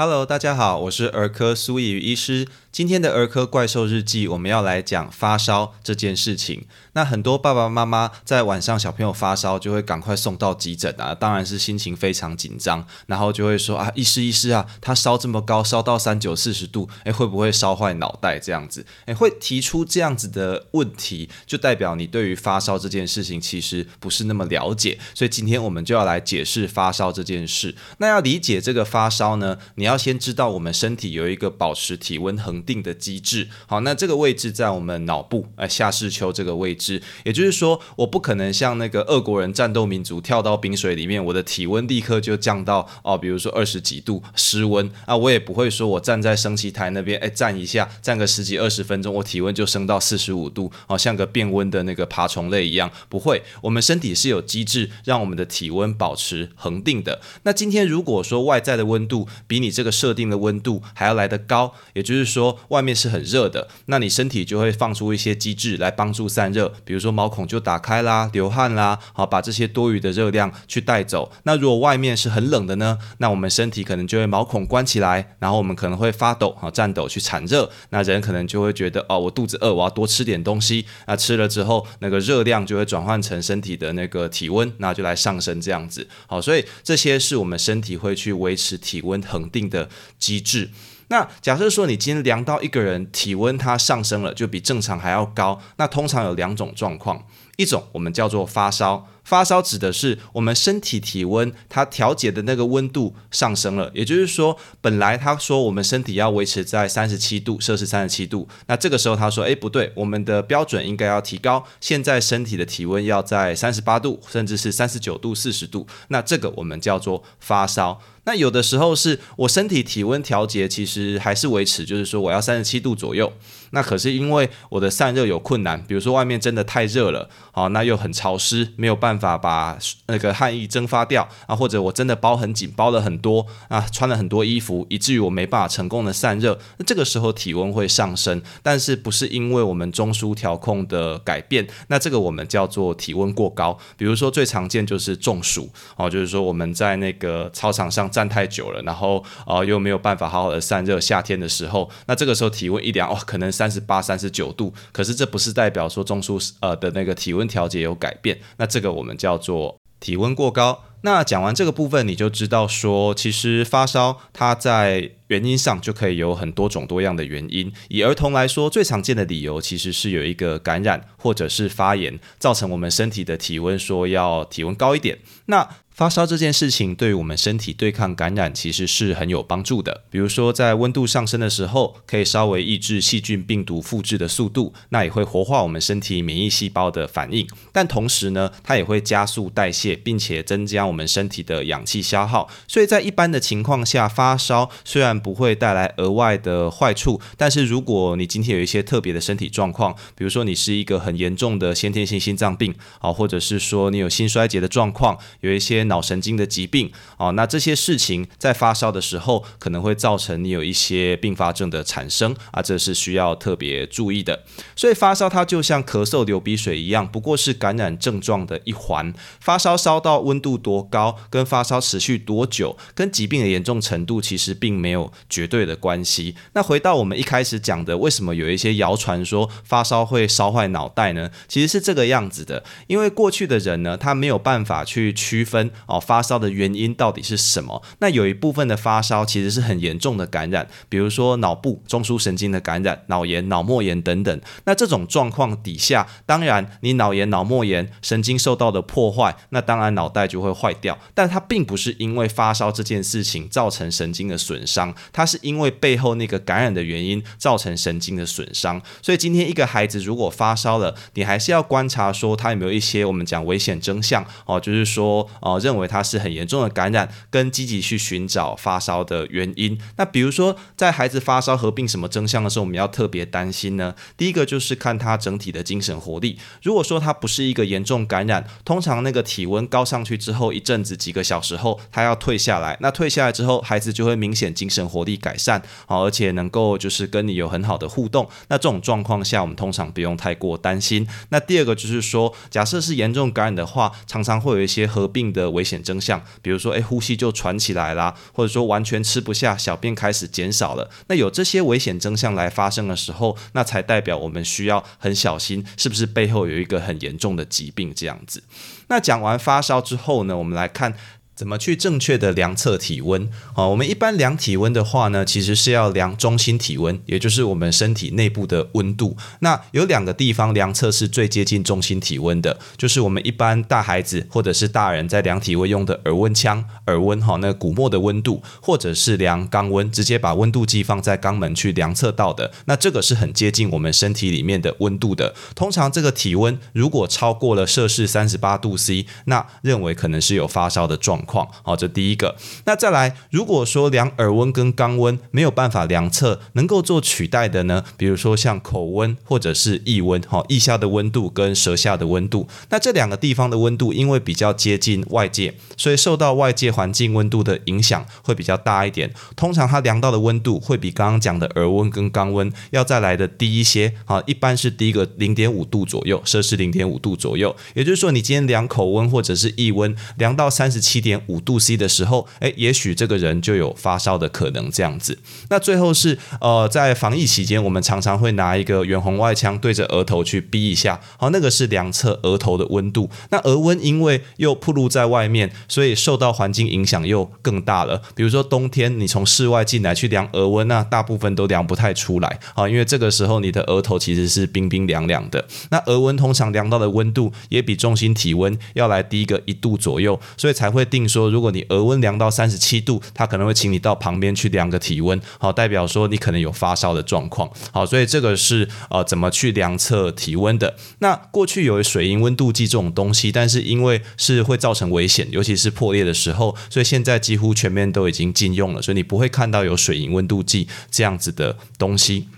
Hello，大家好，我是儿科苏毅医师。今天的儿科怪兽日记，我们要来讲发烧这件事情。那很多爸爸妈妈在晚上小朋友发烧，就会赶快送到急诊啊，当然是心情非常紧张，然后就会说啊，医师医师啊，他烧这么高，烧到三九四十度，诶，会不会烧坏脑袋这样子？诶，会提出这样子的问题，就代表你对于发烧这件事情其实不是那么了解。所以今天我们就要来解释发烧这件事。那要理解这个发烧呢，你要先知道我们身体有一个保持体温恒定的机制。好，那这个位置在我们脑部，哎，下视丘这个位置。也就是说，我不可能像那个俄国人战斗民族跳到冰水里面，我的体温立刻就降到哦，比如说二十几度失温啊。我也不会说我站在升旗台那边，哎，站一下，站个十几二十分钟，我体温就升到四十五度，好像个变温的那个爬虫类一样。不会，我们身体是有机制让我们的体温保持恒定的。那今天如果说外在的温度比你这个设定的温度还要来得高，也就是说外面是很热的，那你身体就会放出一些机制来帮助散热，比如说毛孔就打开啦，流汗啦，好把这些多余的热量去带走。那如果外面是很冷的呢，那我们身体可能就会毛孔关起来，然后我们可能会发抖啊，颤抖去产热。那人可能就会觉得哦，我肚子饿，我要多吃点东西。那吃了之后，那个热量就会转换成身体的那个体温，那就来上升这样子。好，所以这些是我们身体会去维持体温恒定的机制。那假设说你今天量到一个人体温它上升了，就比正常还要高，那通常有两种状况，一种我们叫做发烧。发烧指的是我们身体体温它调节的那个温度上升了，也就是说，本来他说我们身体要维持在三十七度摄氏三十七度，那这个时候他说，哎，不对，我们的标准应该要提高，现在身体的体温要在三十八度，甚至是三十九度、四十度，那这个我们叫做发烧。那有的时候是我身体体温调节其实还是维持，就是说我要三十七度左右，那可是因为我的散热有困难，比如说外面真的太热了，好，那又很潮湿，没有办法。把那个汗液蒸发掉啊，或者我真的包很紧，包了很多啊，穿了很多衣服，以至于我没办法成功的散热。那这个时候体温会上升，但是不是因为我们中枢调控的改变？那这个我们叫做体温过高。比如说最常见就是中暑哦，就是说我们在那个操场上站太久了，然后呃又没有办法好好的散热。夏天的时候，那这个时候体温一量哦，可能三十八、三十九度，可是这不是代表说中枢呃的那个体温调节有改变。那这个我们。叫做体温过高。那讲完这个部分，你就知道说，其实发烧它在原因上就可以有很多种多样的原因。以儿童来说，最常见的理由其实是有一个感染或者是发炎，造成我们身体的体温说要体温高一点。那发烧这件事情对于我们身体对抗感染其实是很有帮助的。比如说，在温度上升的时候，可以稍微抑制细菌、病毒复制的速度，那也会活化我们身体免疫细胞的反应。但同时呢，它也会加速代谢，并且增加我们身体的氧气消耗。所以在一般的情况下，发烧虽然不会带来额外的坏处，但是如果你今天有一些特别的身体状况，比如说你是一个很严重的先天性心脏病啊，或者是说你有心衰竭的状况，有一些脑神经的疾病哦，那这些事情在发烧的时候可能会造成你有一些并发症的产生啊，这是需要特别注意的。所以发烧它就像咳嗽、流鼻水一样，不过是感染症状的一环。发烧烧到温度多高，跟发烧持续多久，跟疾病的严重程度其实并没有绝对的关系。那回到我们一开始讲的，为什么有一些谣传说发烧会烧坏脑袋呢？其实是这个样子的，因为过去的人呢，他没有办法去区分。哦，发烧的原因到底是什么？那有一部分的发烧其实是很严重的感染，比如说脑部中枢神经的感染、脑炎、脑膜炎等等。那这种状况底下，当然你脑炎、脑膜炎神经受到的破坏，那当然脑袋就会坏掉。但它并不是因为发烧这件事情造成神经的损伤，它是因为背后那个感染的原因造成神经的损伤。所以今天一个孩子如果发烧了，你还是要观察说他有没有一些我们讲危险征象哦，就是说哦认。为它是很严重的感染，跟积极去寻找发烧的原因。那比如说，在孩子发烧合并什么征象的时候，我们要特别担心呢？第一个就是看他整体的精神活力。如果说他不是一个严重感染，通常那个体温高上去之后，一阵子几个小时后，他要退下来。那退下来之后，孩子就会明显精神活力改善，好，而且能够就是跟你有很好的互动。那这种状况下，我们通常不用太过担心。那第二个就是说，假设是严重感染的话，常常会有一些合并的危险征象，比如说诶呼吸就喘起来啦，或者说完全吃不下，小便开始减少了。那有这些危险征象来发生的时候，那才代表我们需要很小心，是不是背后有一个很严重的疾病这样子。那讲完发烧之后呢，我们来看。怎么去正确的量测体温？好，我们一般量体温的话呢，其实是要量中心体温，也就是我们身体内部的温度。那有两个地方量测是最接近中心体温的，就是我们一般大孩子或者是大人在量体温用的耳温枪，耳温哈，那鼓膜的温度，或者是量肛温，直接把温度计放在肛门去量测到的。那这个是很接近我们身体里面的温度的。通常这个体温如果超过了摄氏三十八度 C，那认为可能是有发烧的状。况况好，这第一个。那再来，如果说量耳温跟肛温没有办法量测，能够做取代的呢？比如说像口温或者是腋温，哈，腋下的温度跟舌下的温度。那这两个地方的温度，因为比较接近外界，所以受到外界环境温度的影响会比较大一点。通常它量到的温度会比刚刚讲的耳温跟肛温要再来的低一些。好，一般是低个零点五度左右，摄氏零点五度左右。也就是说，你今天量口温或者是腋温，量到三十七点点。五度 C 的时候，哎，也许这个人就有发烧的可能，这样子。那最后是呃，在防疫期间，我们常常会拿一个远红外枪对着额头去逼一下，好，那个是量测额头的温度。那额温因为又暴露在外面，所以受到环境影响又更大了。比如说冬天你从室外进来去量额温，那大部分都量不太出来，啊，因为这个时候你的额头其实是冰冰凉凉的。那额温通常量到的温度也比中心体温要来低个一度左右，所以才会定。说，如果你额温量到三十七度，他可能会请你到旁边去量个体温，好，代表说你可能有发烧的状况，好，所以这个是呃怎么去量测体温的？那过去有水银温度计这种东西，但是因为是会造成危险，尤其是破裂的时候，所以现在几乎全面都已经禁用了，所以你不会看到有水银温度计这样子的东西。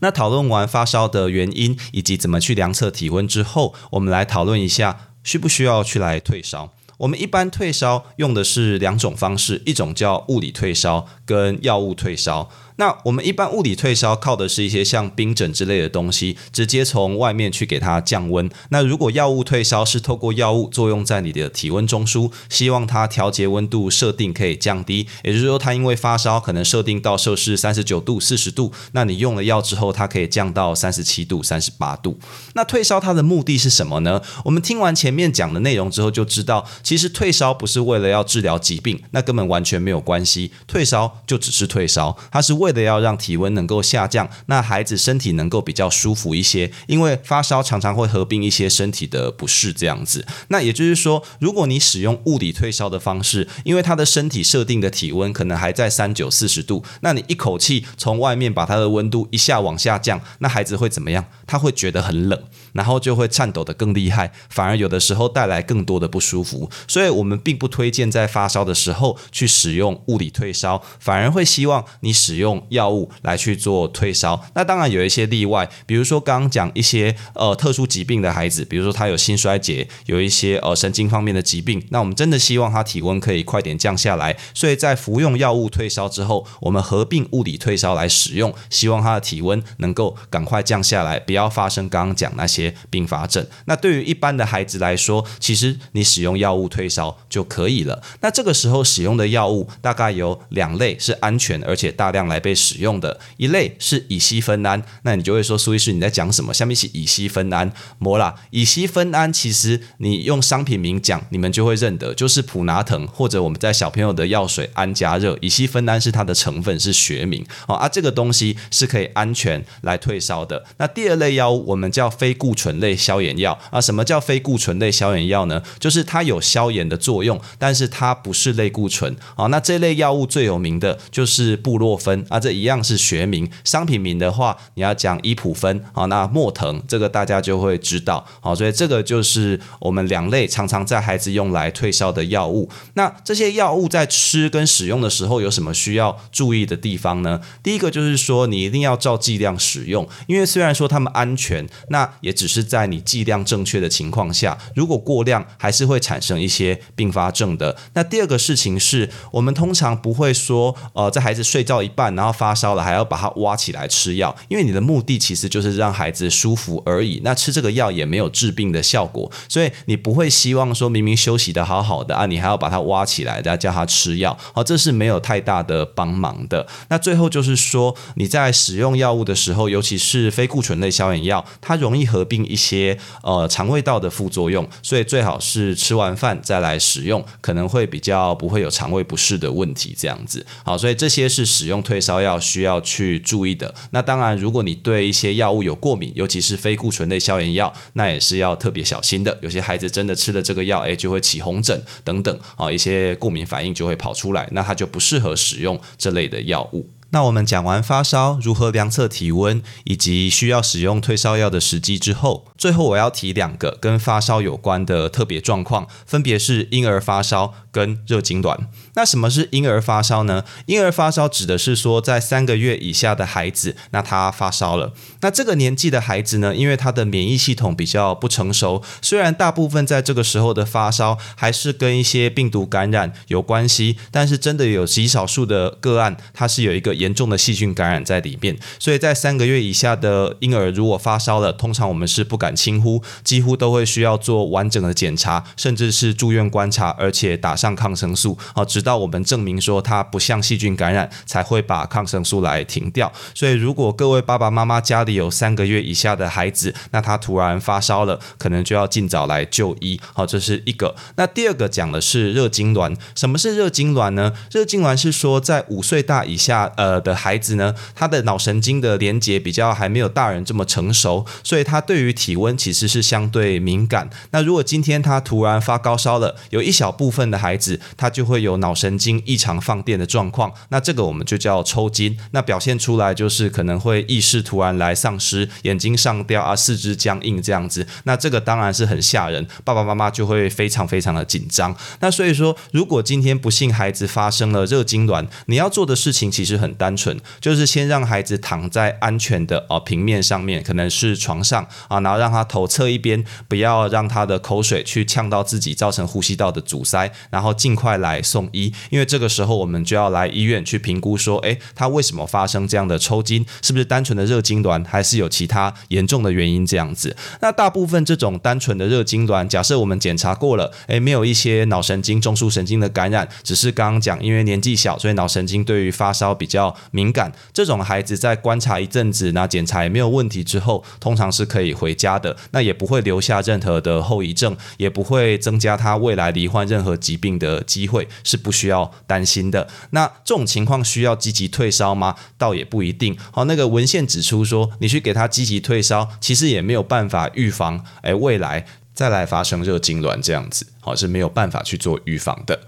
那讨论完发烧的原因以及怎么去量测体温之后，我们来讨论一下需不需要去来退烧。我们一般退烧用的是两种方式，一种叫物理退烧，跟药物退烧。那我们一般物理退烧靠的是一些像冰枕之类的东西，直接从外面去给它降温。那如果药物退烧是透过药物作用在你的体温中枢，希望它调节温度设定可以降低，也就是说它因为发烧可能设定到摄氏三十九度、四十度，那你用了药之后，它可以降到三十七度、三十八度。那退烧它的目的是什么呢？我们听完前面讲的内容之后，就知道其实退烧不是为了要治疗疾病，那根本完全没有关系。退烧就只是退烧，它是为为了要让体温能够下降，那孩子身体能够比较舒服一些，因为发烧常常会合并一些身体的不适，这样子。那也就是说，如果你使用物理退烧的方式，因为他的身体设定的体温可能还在三九四十度，那你一口气从外面把他的温度一下往下降，那孩子会怎么样？他会觉得很冷，然后就会颤抖的更厉害，反而有的时候带来更多的不舒服。所以我们并不推荐在发烧的时候去使用物理退烧，反而会希望你使用。药物来去做退烧，那当然有一些例外，比如说刚刚讲一些呃特殊疾病的孩子，比如说他有心衰竭，有一些呃神经方面的疾病，那我们真的希望他体温可以快点降下来，所以在服用药物退烧之后，我们合并物理退烧来使用，希望他的体温能够赶快降下来，不要发生刚刚讲那些并发症。那对于一般的孩子来说，其实你使用药物退烧就可以了。那这个时候使用的药物大概有两类是安全而且大量来。被使用的一类是乙烯酚胺，那你就会说苏医师你在讲什么？下面是乙烯酚胺，摩啦，乙烯酚胺其实你用商品名讲，你们就会认得，就是普拿疼或者我们在小朋友的药水安加热，乙烯酚胺是它的成分是学名哦啊，这个东西是可以安全来退烧的。那第二类药物我们叫非固醇类消炎药啊，什么叫非固醇类消炎药呢？就是它有消炎的作用，但是它不是类固醇啊。那这类药物最有名的就是布洛芬。啊，这一样是学名，商品名的话，你要讲伊普芬，好，那莫腾这个大家就会知道，好，所以这个就是我们两类常常在孩子用来退烧的药物。那这些药物在吃跟使用的时候有什么需要注意的地方呢？第一个就是说，你一定要照剂量使用，因为虽然说它们安全，那也只只是在你剂量正确的情况下，如果过量，还是会产生一些并发症的。那第二个事情是我们通常不会说，呃，在孩子睡觉一半，然后发烧了，还要把他挖起来吃药，因为你的目的其实就是让孩子舒服而已。那吃这个药也没有治病的效果，所以你不会希望说明明休息的好好的啊，你还要把他挖起来，再叫他吃药，好，这是没有太大的帮忙的。那最后就是说，你在使用药物的时候，尤其是非固醇类消炎药，它容易合并一些呃肠胃道的副作用，所以最好是吃完饭再来使用，可能会比较不会有肠胃不适的问题。这样子，好，所以这些是使用退烧药需要去注意的。那当然，如果你对一些药物有过敏，尤其是非固醇类消炎药，那也是要特别小心的。有些孩子真的吃了这个药，诶，就会起红疹等等啊，一些过敏反应就会跑出来，那他就不适合使用这类的药物。那我们讲完发烧如何量测体温，以及需要使用退烧药的时机之后，最后我要提两个跟发烧有关的特别状况，分别是婴儿发烧跟热痉挛。那什么是婴儿发烧呢？婴儿发烧指的是说，在三个月以下的孩子，那他发烧了。那这个年纪的孩子呢，因为他的免疫系统比较不成熟，虽然大部分在这个时候的发烧还是跟一些病毒感染有关系，但是真的有极少数的个案，它是有一个。严重的细菌感染在里面，所以在三个月以下的婴儿如果发烧了，通常我们是不敢轻忽，几乎都会需要做完整的检查，甚至是住院观察，而且打上抗生素，好，直到我们证明说它不像细菌感染，才会把抗生素来停掉。所以，如果各位爸爸妈妈家里有三个月以下的孩子，那他突然发烧了，可能就要尽早来就医。好，这是一个。那第二个讲的是热痉挛，什么是热痉挛呢？热痉挛是说在五岁大以下，呃。的孩子呢，他的脑神经的连接比较还没有大人这么成熟，所以他对于体温其实是相对敏感。那如果今天他突然发高烧了，有一小部分的孩孩子他就会有脑神经异常放电的状况，那这个我们就叫抽筋。那表现出来就是可能会意识突然来丧失，眼睛上吊啊，四肢僵硬这样子。那这个当然是很吓人，爸爸妈妈就会非常非常的紧张。那所以说，如果今天不幸孩子发生了热痉挛，你要做的事情其实很。单纯就是先让孩子躺在安全的哦平面上面，可能是床上啊，然后让他头侧一边，不要让他的口水去呛到自己，造成呼吸道的阻塞，然后然后尽快来送医。因为这个时候我们就要来医院去评估，说，诶，他为什么发生这样的抽筋？是不是单纯的热痉挛，还是有其他严重的原因？这样子，那大部分这种单纯的热痉挛，假设我们检查过了，诶，没有一些脑神经、中枢神经的感染，只是刚刚讲，因为年纪小，所以脑神经对于发烧比较。敏感这种孩子在观察一阵子，那检查也没有问题之后，通常是可以回家的，那也不会留下任何的后遗症，也不会增加他未来罹患任何疾病病的机会，是不需要担心的。那这种情况需要积极退烧吗？倒也不一定。好，那个文献指出说，你去给他积极退烧，其实也没有办法预防，哎，未来再来发生热痉挛这样子，好是没有办法去做预防的。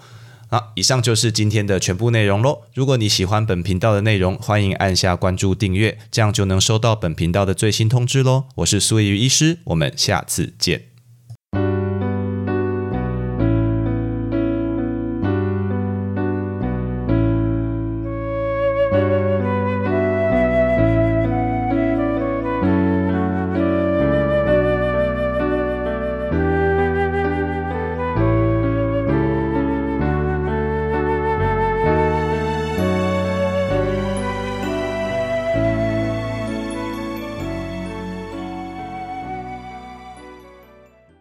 好，以上就是今天的全部内容喽。如果你喜欢本频道的内容，欢迎按下关注订阅，这样就能收到本频道的最新通知喽。我是苏怡医师，我们下次见。